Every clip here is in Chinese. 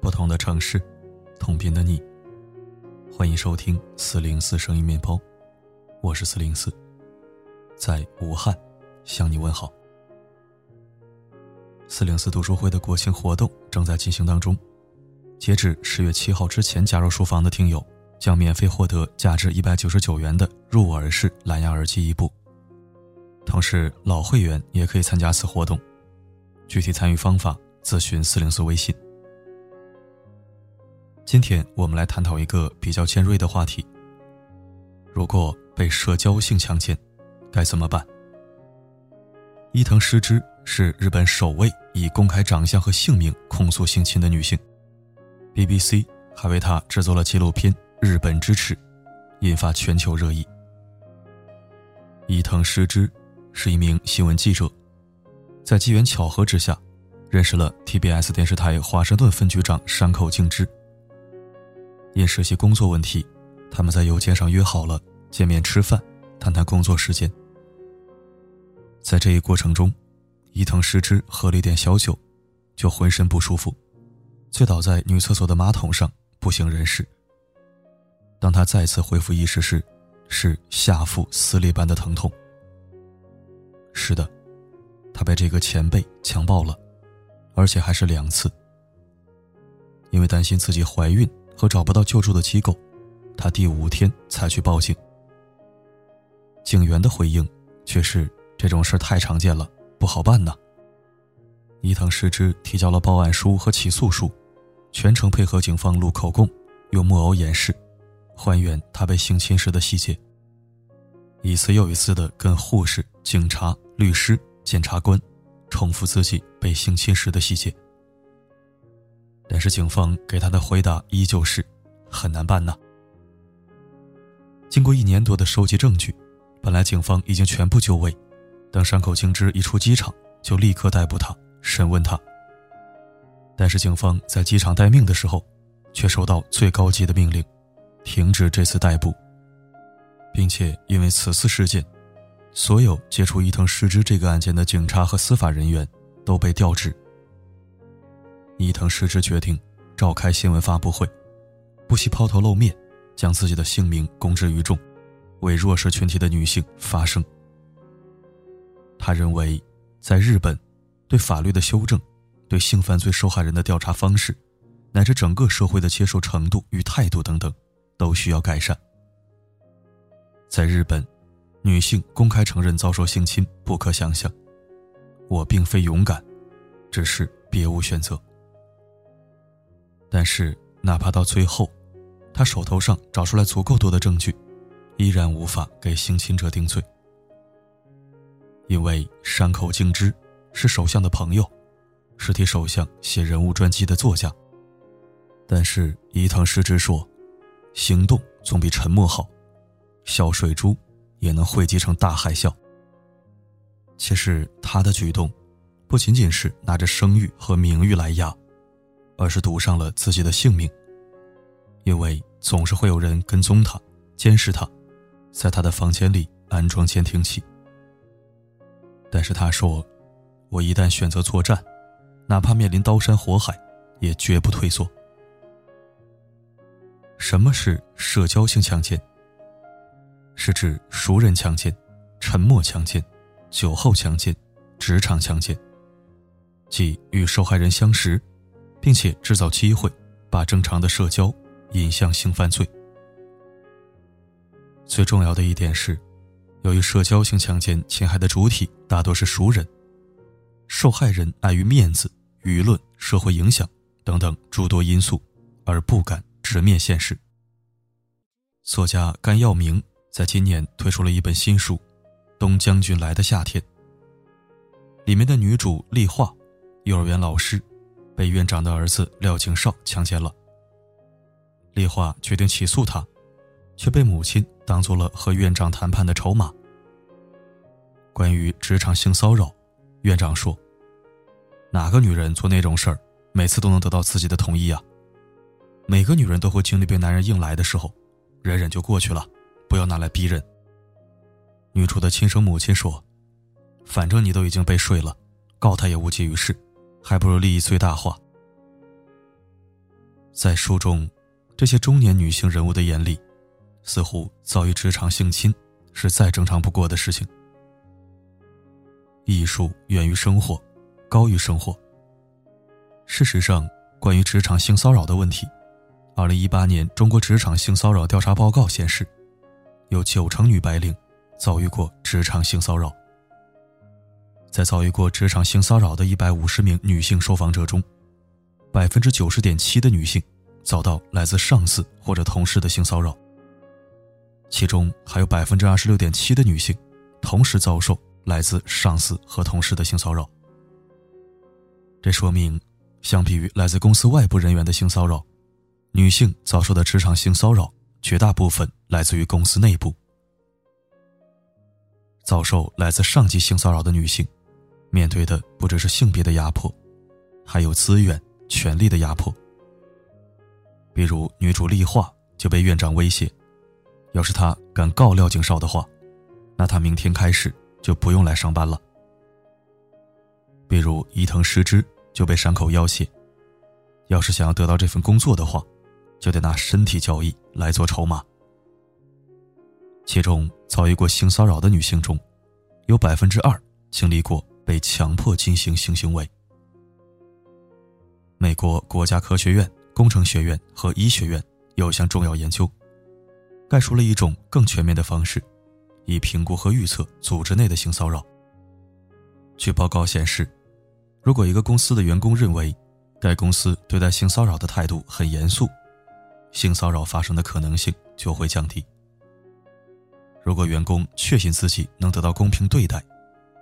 不同的城市，同频的你。欢迎收听四零四声音面包，我是四零四，在武汉向你问好。四零四读书会的国庆活动正在进行当中，截止十月七号之前加入书房的听友将免费获得价值一百九十九元的入耳式蓝牙耳机一部，同时老会员也可以参加此活动。具体参与方法咨询四零四微信。今天我们来探讨一个比较尖锐的话题：如果被社交性强奸，该怎么办？伊藤诗织是日本首位以公开长相和姓名控诉性侵的女性，BBC 还为他制作了纪录片《日本之耻》，引发全球热议。伊藤诗织是一名新闻记者，在机缘巧合之下，认识了 TBS 电视台华盛顿分局长山口敬之。因实习工作问题，他们在邮件上约好了见面吃饭，谈谈工作时间。在这一过程中，伊藤诗织喝了一点小酒，就浑身不舒服，醉倒在女厕所的马桶上，不省人事。当他再次恢复意识时，是下腹撕裂般的疼痛。是的，他被这个前辈强暴了，而且还是两次。因为担心自己怀孕。和找不到救助的机构，他第五天才去报警。警员的回应却是：“这种事太常见了，不好办呐。”伊藤诗织提交了报案书和起诉书，全程配合警方录口供，用木偶演示，还原他被性侵时的细节。一次又一次的跟护士、警察、律师、检察官重复自己被性侵时的细节。但是警方给他的回答依旧是很难办呐。经过一年多的收集证据，本来警方已经全部就位，等山口敬之一出机场，就立刻逮捕他，审问他。但是警方在机场待命的时候，却收到最高级的命令，停止这次逮捕，并且因为此次事件，所有接触伊藤诗织这个案件的警察和司法人员都被调职。伊藤失之决定召开新闻发布会，不惜抛头露面，将自己的姓名公之于众，为弱势群体的女性发声。他认为，在日本，对法律的修正，对性犯罪受害人的调查方式，乃至整个社会的接受程度与态度等等，都需要改善。在日本，女性公开承认遭受性侵不可想象。我并非勇敢，只是别无选择。但是，哪怕到最后，他手头上找出来足够多的证据，依然无法给性侵者定罪。因为山口敬之是首相的朋友，是替首相写人物传记的作家。但是伊藤诗织说：“行动总比沉默好，小水珠也能汇集成大海啸。”其实他的举动，不仅仅是拿着声誉和名誉来压。而是赌上了自己的性命，因为总是会有人跟踪他、监视他，在他的房间里安装监听器。但是他说：“我一旦选择作战，哪怕面临刀山火海，也绝不退缩。”什么是社交性强奸？是指熟人强奸、沉默强奸、酒后强奸、职场强奸，即与受害人相识。并且制造机会，把正常的社交引向性犯罪。最重要的一点是，由于社交性强奸侵害的主体大多是熟人，受害人碍于面子、舆论、社会影响等等诸多因素，而不敢直面现实。作家甘耀明在今年推出了一本新书《东将军来的夏天》，里面的女主丽化，幼儿园老师。被院长的儿子廖景少强奸了。丽华决定起诉他，却被母亲当做了和院长谈判的筹码。关于职场性骚扰，院长说：“哪个女人做那种事儿，每次都能得到自己的同意啊。每个女人都会经历被男人硬来的时候，忍忍就过去了，不要拿来逼人。女主的亲生母亲说：“反正你都已经被睡了，告他也无济于事，还不如利益最大化。”在书中，这些中年女性人物的眼里，似乎遭遇职场性侵是再正常不过的事情。艺术源于生活，高于生活。事实上，关于职场性骚扰的问题，二零一八年中国职场性骚扰调查报告显示，有九成女白领遭遇过职场性骚扰。在遭遇过职场性骚扰的一百五十名女性受访者中，百分之九十点七的女性遭到来自上司或者同事的性骚扰，其中还有百分之二十六点七的女性同时遭受。来自上司和同事的性骚扰，这说明，相比于来自公司外部人员的性骚扰，女性遭受的职场性骚扰绝大部分来自于公司内部。遭受来自上级性骚扰的女性，面对的不只是性别的压迫，还有资源、权力的压迫。比如女主丽化就被院长威胁，要是她敢告廖景少的话，那她明天开始。就不用来上班了。比如伊藤诗织就被山口要挟，要是想要得到这份工作的话，就得拿身体交易来做筹码。其中遭遇过性骚扰的女性中，有百分之二经历过被强迫进行性行为。美国国家科学院、工程学院和医学院有项重要研究，概述了一种更全面的方式。以评估和预测组织内的性骚扰。据报告显示，如果一个公司的员工认为该公司对待性骚扰的态度很严肃，性骚扰发生的可能性就会降低。如果员工确信自己能得到公平对待，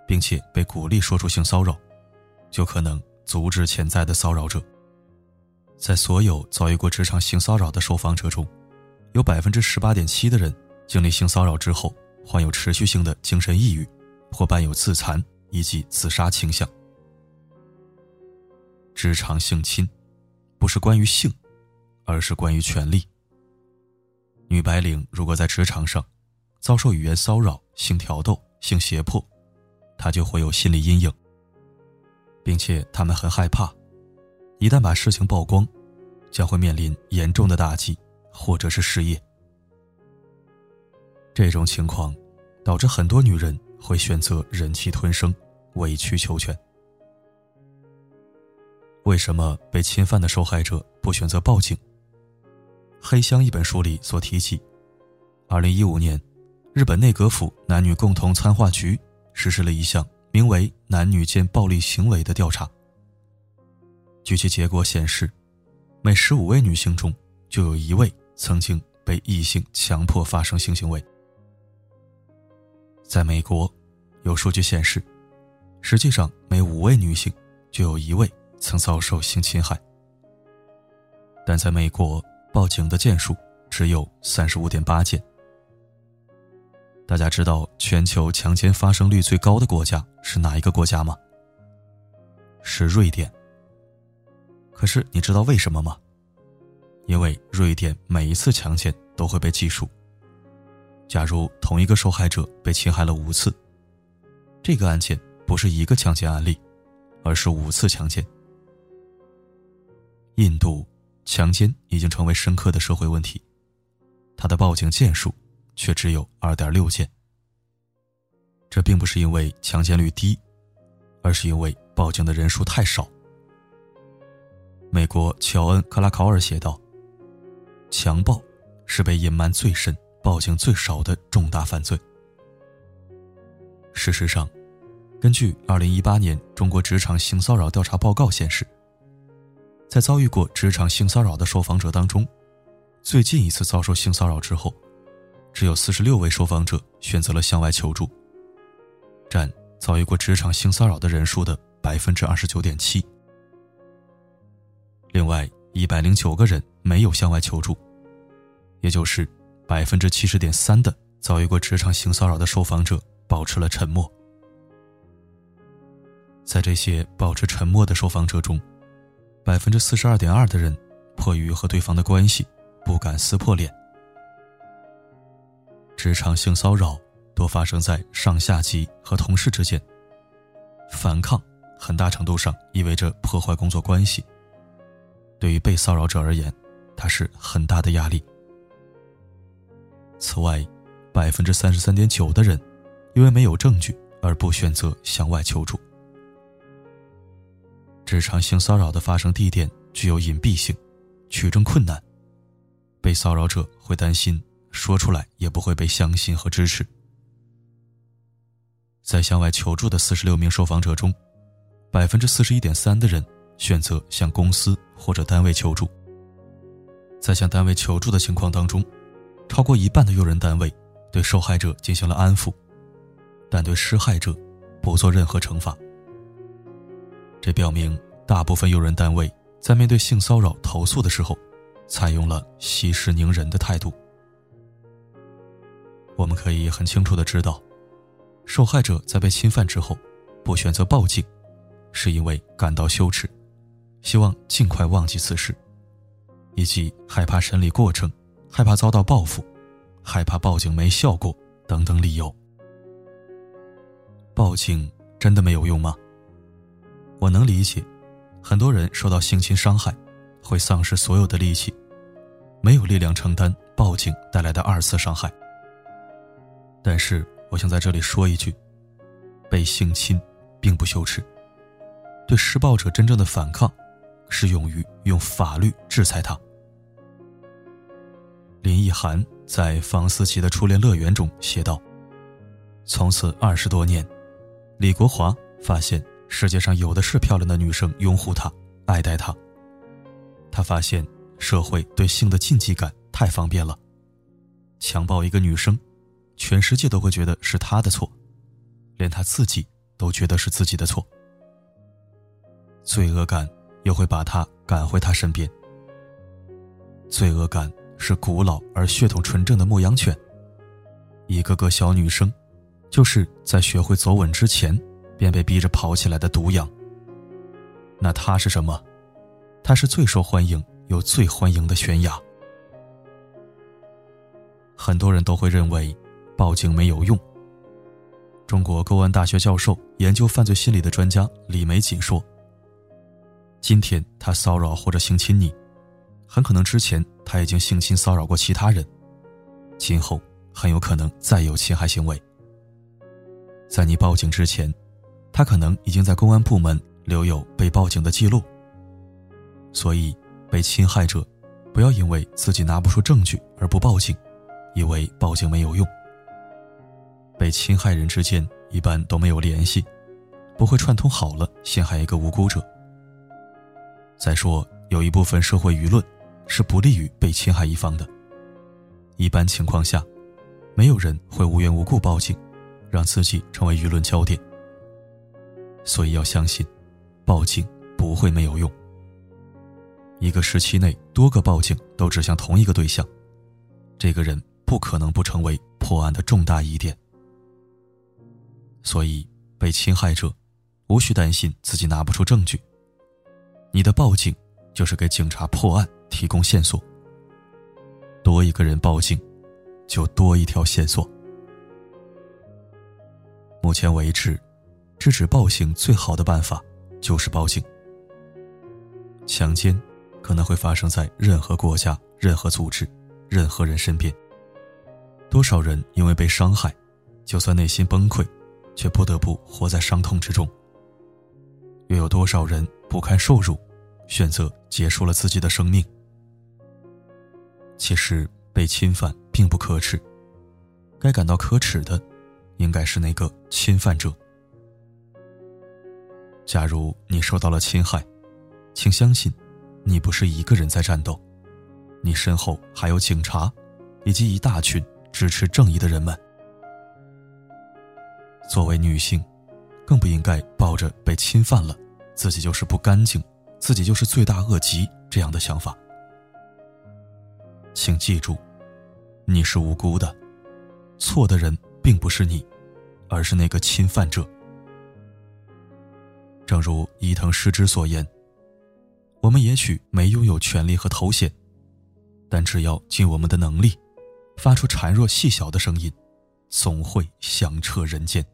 并且被鼓励说出性骚扰，就可能阻止潜在的骚扰者。在所有遭遇过职场性骚扰的受访者中，有百分之十八点七的人经历性骚扰之后。患有持续性的精神抑郁，或伴有自残以及自杀倾向。职场性侵，不是关于性，而是关于权力。女白领如果在职场上遭受语言骚扰、性挑逗、性胁迫，她就会有心理阴影，并且她们很害怕，一旦把事情曝光，将会面临严重的打击，或者是失业。这种情况导致很多女人会选择忍气吞声、委曲求全。为什么被侵犯的受害者不选择报警？《黑箱》一本书里所提起，二零一五年，日本内阁府男女共同参画局实施了一项名为“男女间暴力行为”的调查。据其结果显示，每十五位女性中就有一位曾经被异性强迫发生性行为。在美国，有数据显示，实际上每五位女性就有一位曾遭受性侵害。但在美国，报警的件数只有三十五点八件。大家知道全球强奸发生率最高的国家是哪一个国家吗？是瑞典。可是你知道为什么吗？因为瑞典每一次强奸都会被计数。假如同一个受害者被侵害了五次，这个案件不是一个强奸案例，而是五次强奸。印度强奸已经成为深刻的社会问题，他的报警件数却只有二点六件。这并不是因为强奸率低，而是因为报警的人数太少。美国乔恩·克拉考尔写道：“强暴是被隐瞒最深。”报警最少的重大犯罪。事实上，根据二零一八年中国职场性骚扰调查报告显示，在遭遇过职场性骚扰的受访者当中，最近一次遭受性骚扰之后，只有四十六位受访者选择了向外求助，占遭遇过职场性骚扰的人数的百分之二十九点七。另外，一百零九个人没有向外求助，也就是。百分之七十点三的遭遇过职场性骚扰的受访者保持了沉默。在这些保持沉默的受访者中，百分之四十二点二的人迫于和对方的关系，不敢撕破脸。职场性骚扰多发生在上下级和同事之间，反抗很大程度上意味着破坏工作关系。对于被骚扰者而言，它是很大的压力。此外，百分之三十三点九的人因为没有证据而不选择向外求助。职场性骚扰的发生地点具有隐蔽性，取证困难，被骚扰者会担心说出来也不会被相信和支持。在向外求助的四十六名受访者中，百分之四十一点三的人选择向公司或者单位求助。在向单位求助的情况当中，超过一半的用人单位对受害者进行了安抚，但对施害者不做任何惩罚。这表明，大部分用人单位在面对性骚扰投诉的时候，采用了息事宁人的态度。我们可以很清楚的知道，受害者在被侵犯之后，不选择报警，是因为感到羞耻，希望尽快忘记此事，以及害怕审理过程，害怕遭到报复，害怕报警没效果等等理由。报警真的没有用吗？我能理解，很多人受到性侵伤害，会丧失所有的力气，没有力量承担报警带来的二次伤害。但是，我想在这里说一句：被性侵并不羞耻。对施暴者真正的反抗，是勇于用法律制裁他。林奕涵在房思琪的初恋乐园中写道：“从此二十多年，李国华发现。”世界上有的是漂亮的女生拥护他、爱戴他。他发现社会对性的禁忌感太方便了，强暴一个女生，全世界都会觉得是他的错，连他自己都觉得是自己的错。罪恶感又会把他赶回他身边。罪恶感是古老而血统纯正的牧羊犬，一个个小女生，就是在学会走稳之前。便被逼着跑起来的毒羊。那它是什么？它是最受欢迎又最欢迎的悬崖。很多人都会认为报警没有用。中国公安大学教授、研究犯罪心理的专家李玫瑾说：“今天他骚扰或者性侵你，很可能之前他已经性侵骚扰过其他人，今后很有可能再有侵害行为。在你报警之前。”他可能已经在公安部门留有被报警的记录，所以被侵害者不要因为自己拿不出证据而不报警，以为报警没有用。被侵害人之间一般都没有联系，不会串通好了陷害一个无辜者。再说，有一部分社会舆论是不利于被侵害一方的，一般情况下，没有人会无缘无故报警，让自己成为舆论焦点。所以要相信，报警不会没有用。一个时期内多个报警都指向同一个对象，这个人不可能不成为破案的重大疑点。所以，被侵害者无需担心自己拿不出证据。你的报警就是给警察破案提供线索。多一个人报警，就多一条线索。目前为止。制止暴行最好的办法就是报警。强奸可能会发生在任何国家、任何组织、任何人身边。多少人因为被伤害，就算内心崩溃，却不得不活在伤痛之中。又有多少人不堪受辱，选择结束了自己的生命？其实被侵犯并不可耻，该感到可耻的，应该是那个侵犯者。假如你受到了侵害，请相信，你不是一个人在战斗，你身后还有警察，以及一大群支持正义的人们。作为女性，更不应该抱着被侵犯了，自己就是不干净，自己就是罪大恶极这样的想法。请记住，你是无辜的，错的人并不是你，而是那个侵犯者。正如伊藤诗织所言：“我们也许没拥有权力和头衔，但只要尽我们的能力，发出孱弱细小的声音，总会响彻人间。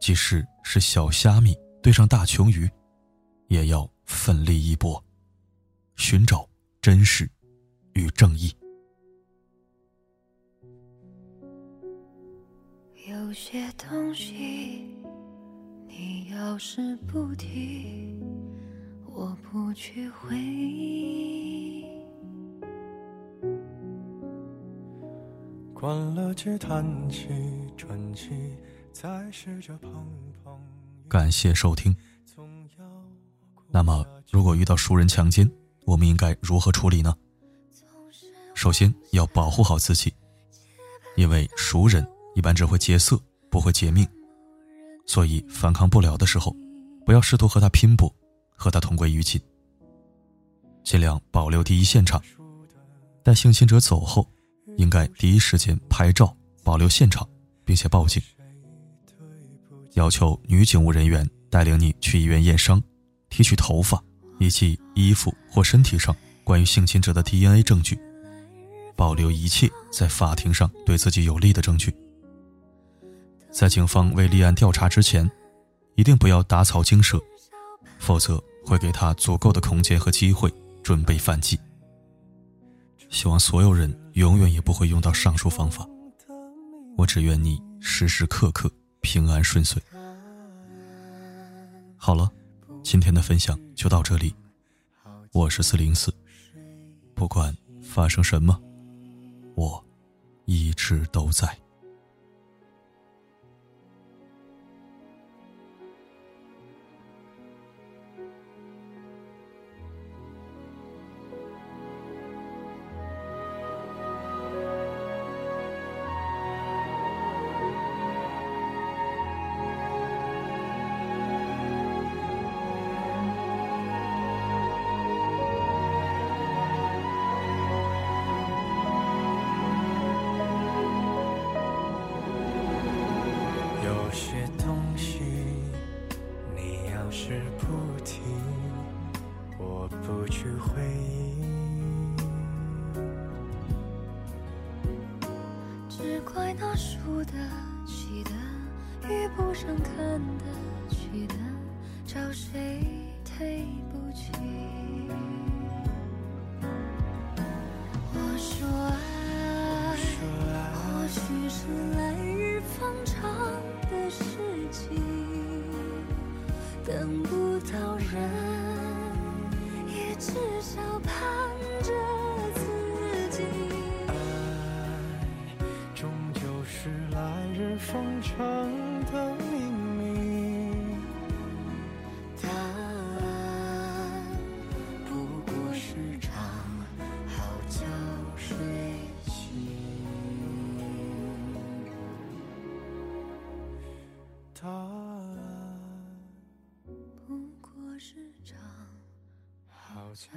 即使是小虾米对上大穷鱼，也要奋力一搏，寻找真实与正义。有些东西，你要是不提。我不去回忆。关了机，叹气，喘气，再试着碰碰。感谢收听。那么，如果遇到熟人强奸，我们应该如何处理呢？首先要保护好自己，因为熟人一般只会劫色，不会劫命，所以反抗不了的时候，不要试图和他拼搏。和他同归于尽，尽量保留第一现场。待性侵者走后，应该第一时间拍照保留现场，并且报警。要求女警务人员带领你去医院验伤，提取头发以及衣服或身体上关于性侵者的 DNA 证据，保留一切在法庭上对自己有利的证据。在警方未立案调查之前，一定不要打草惊蛇，否则。会给他足够的空间和机会准备反击。希望所有人永远也不会用到上述方法。我只愿你时时刻刻平安顺遂。好了，今天的分享就到这里。我是四零四，不管发生什么，我一直都在。觉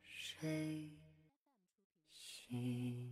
睡醒。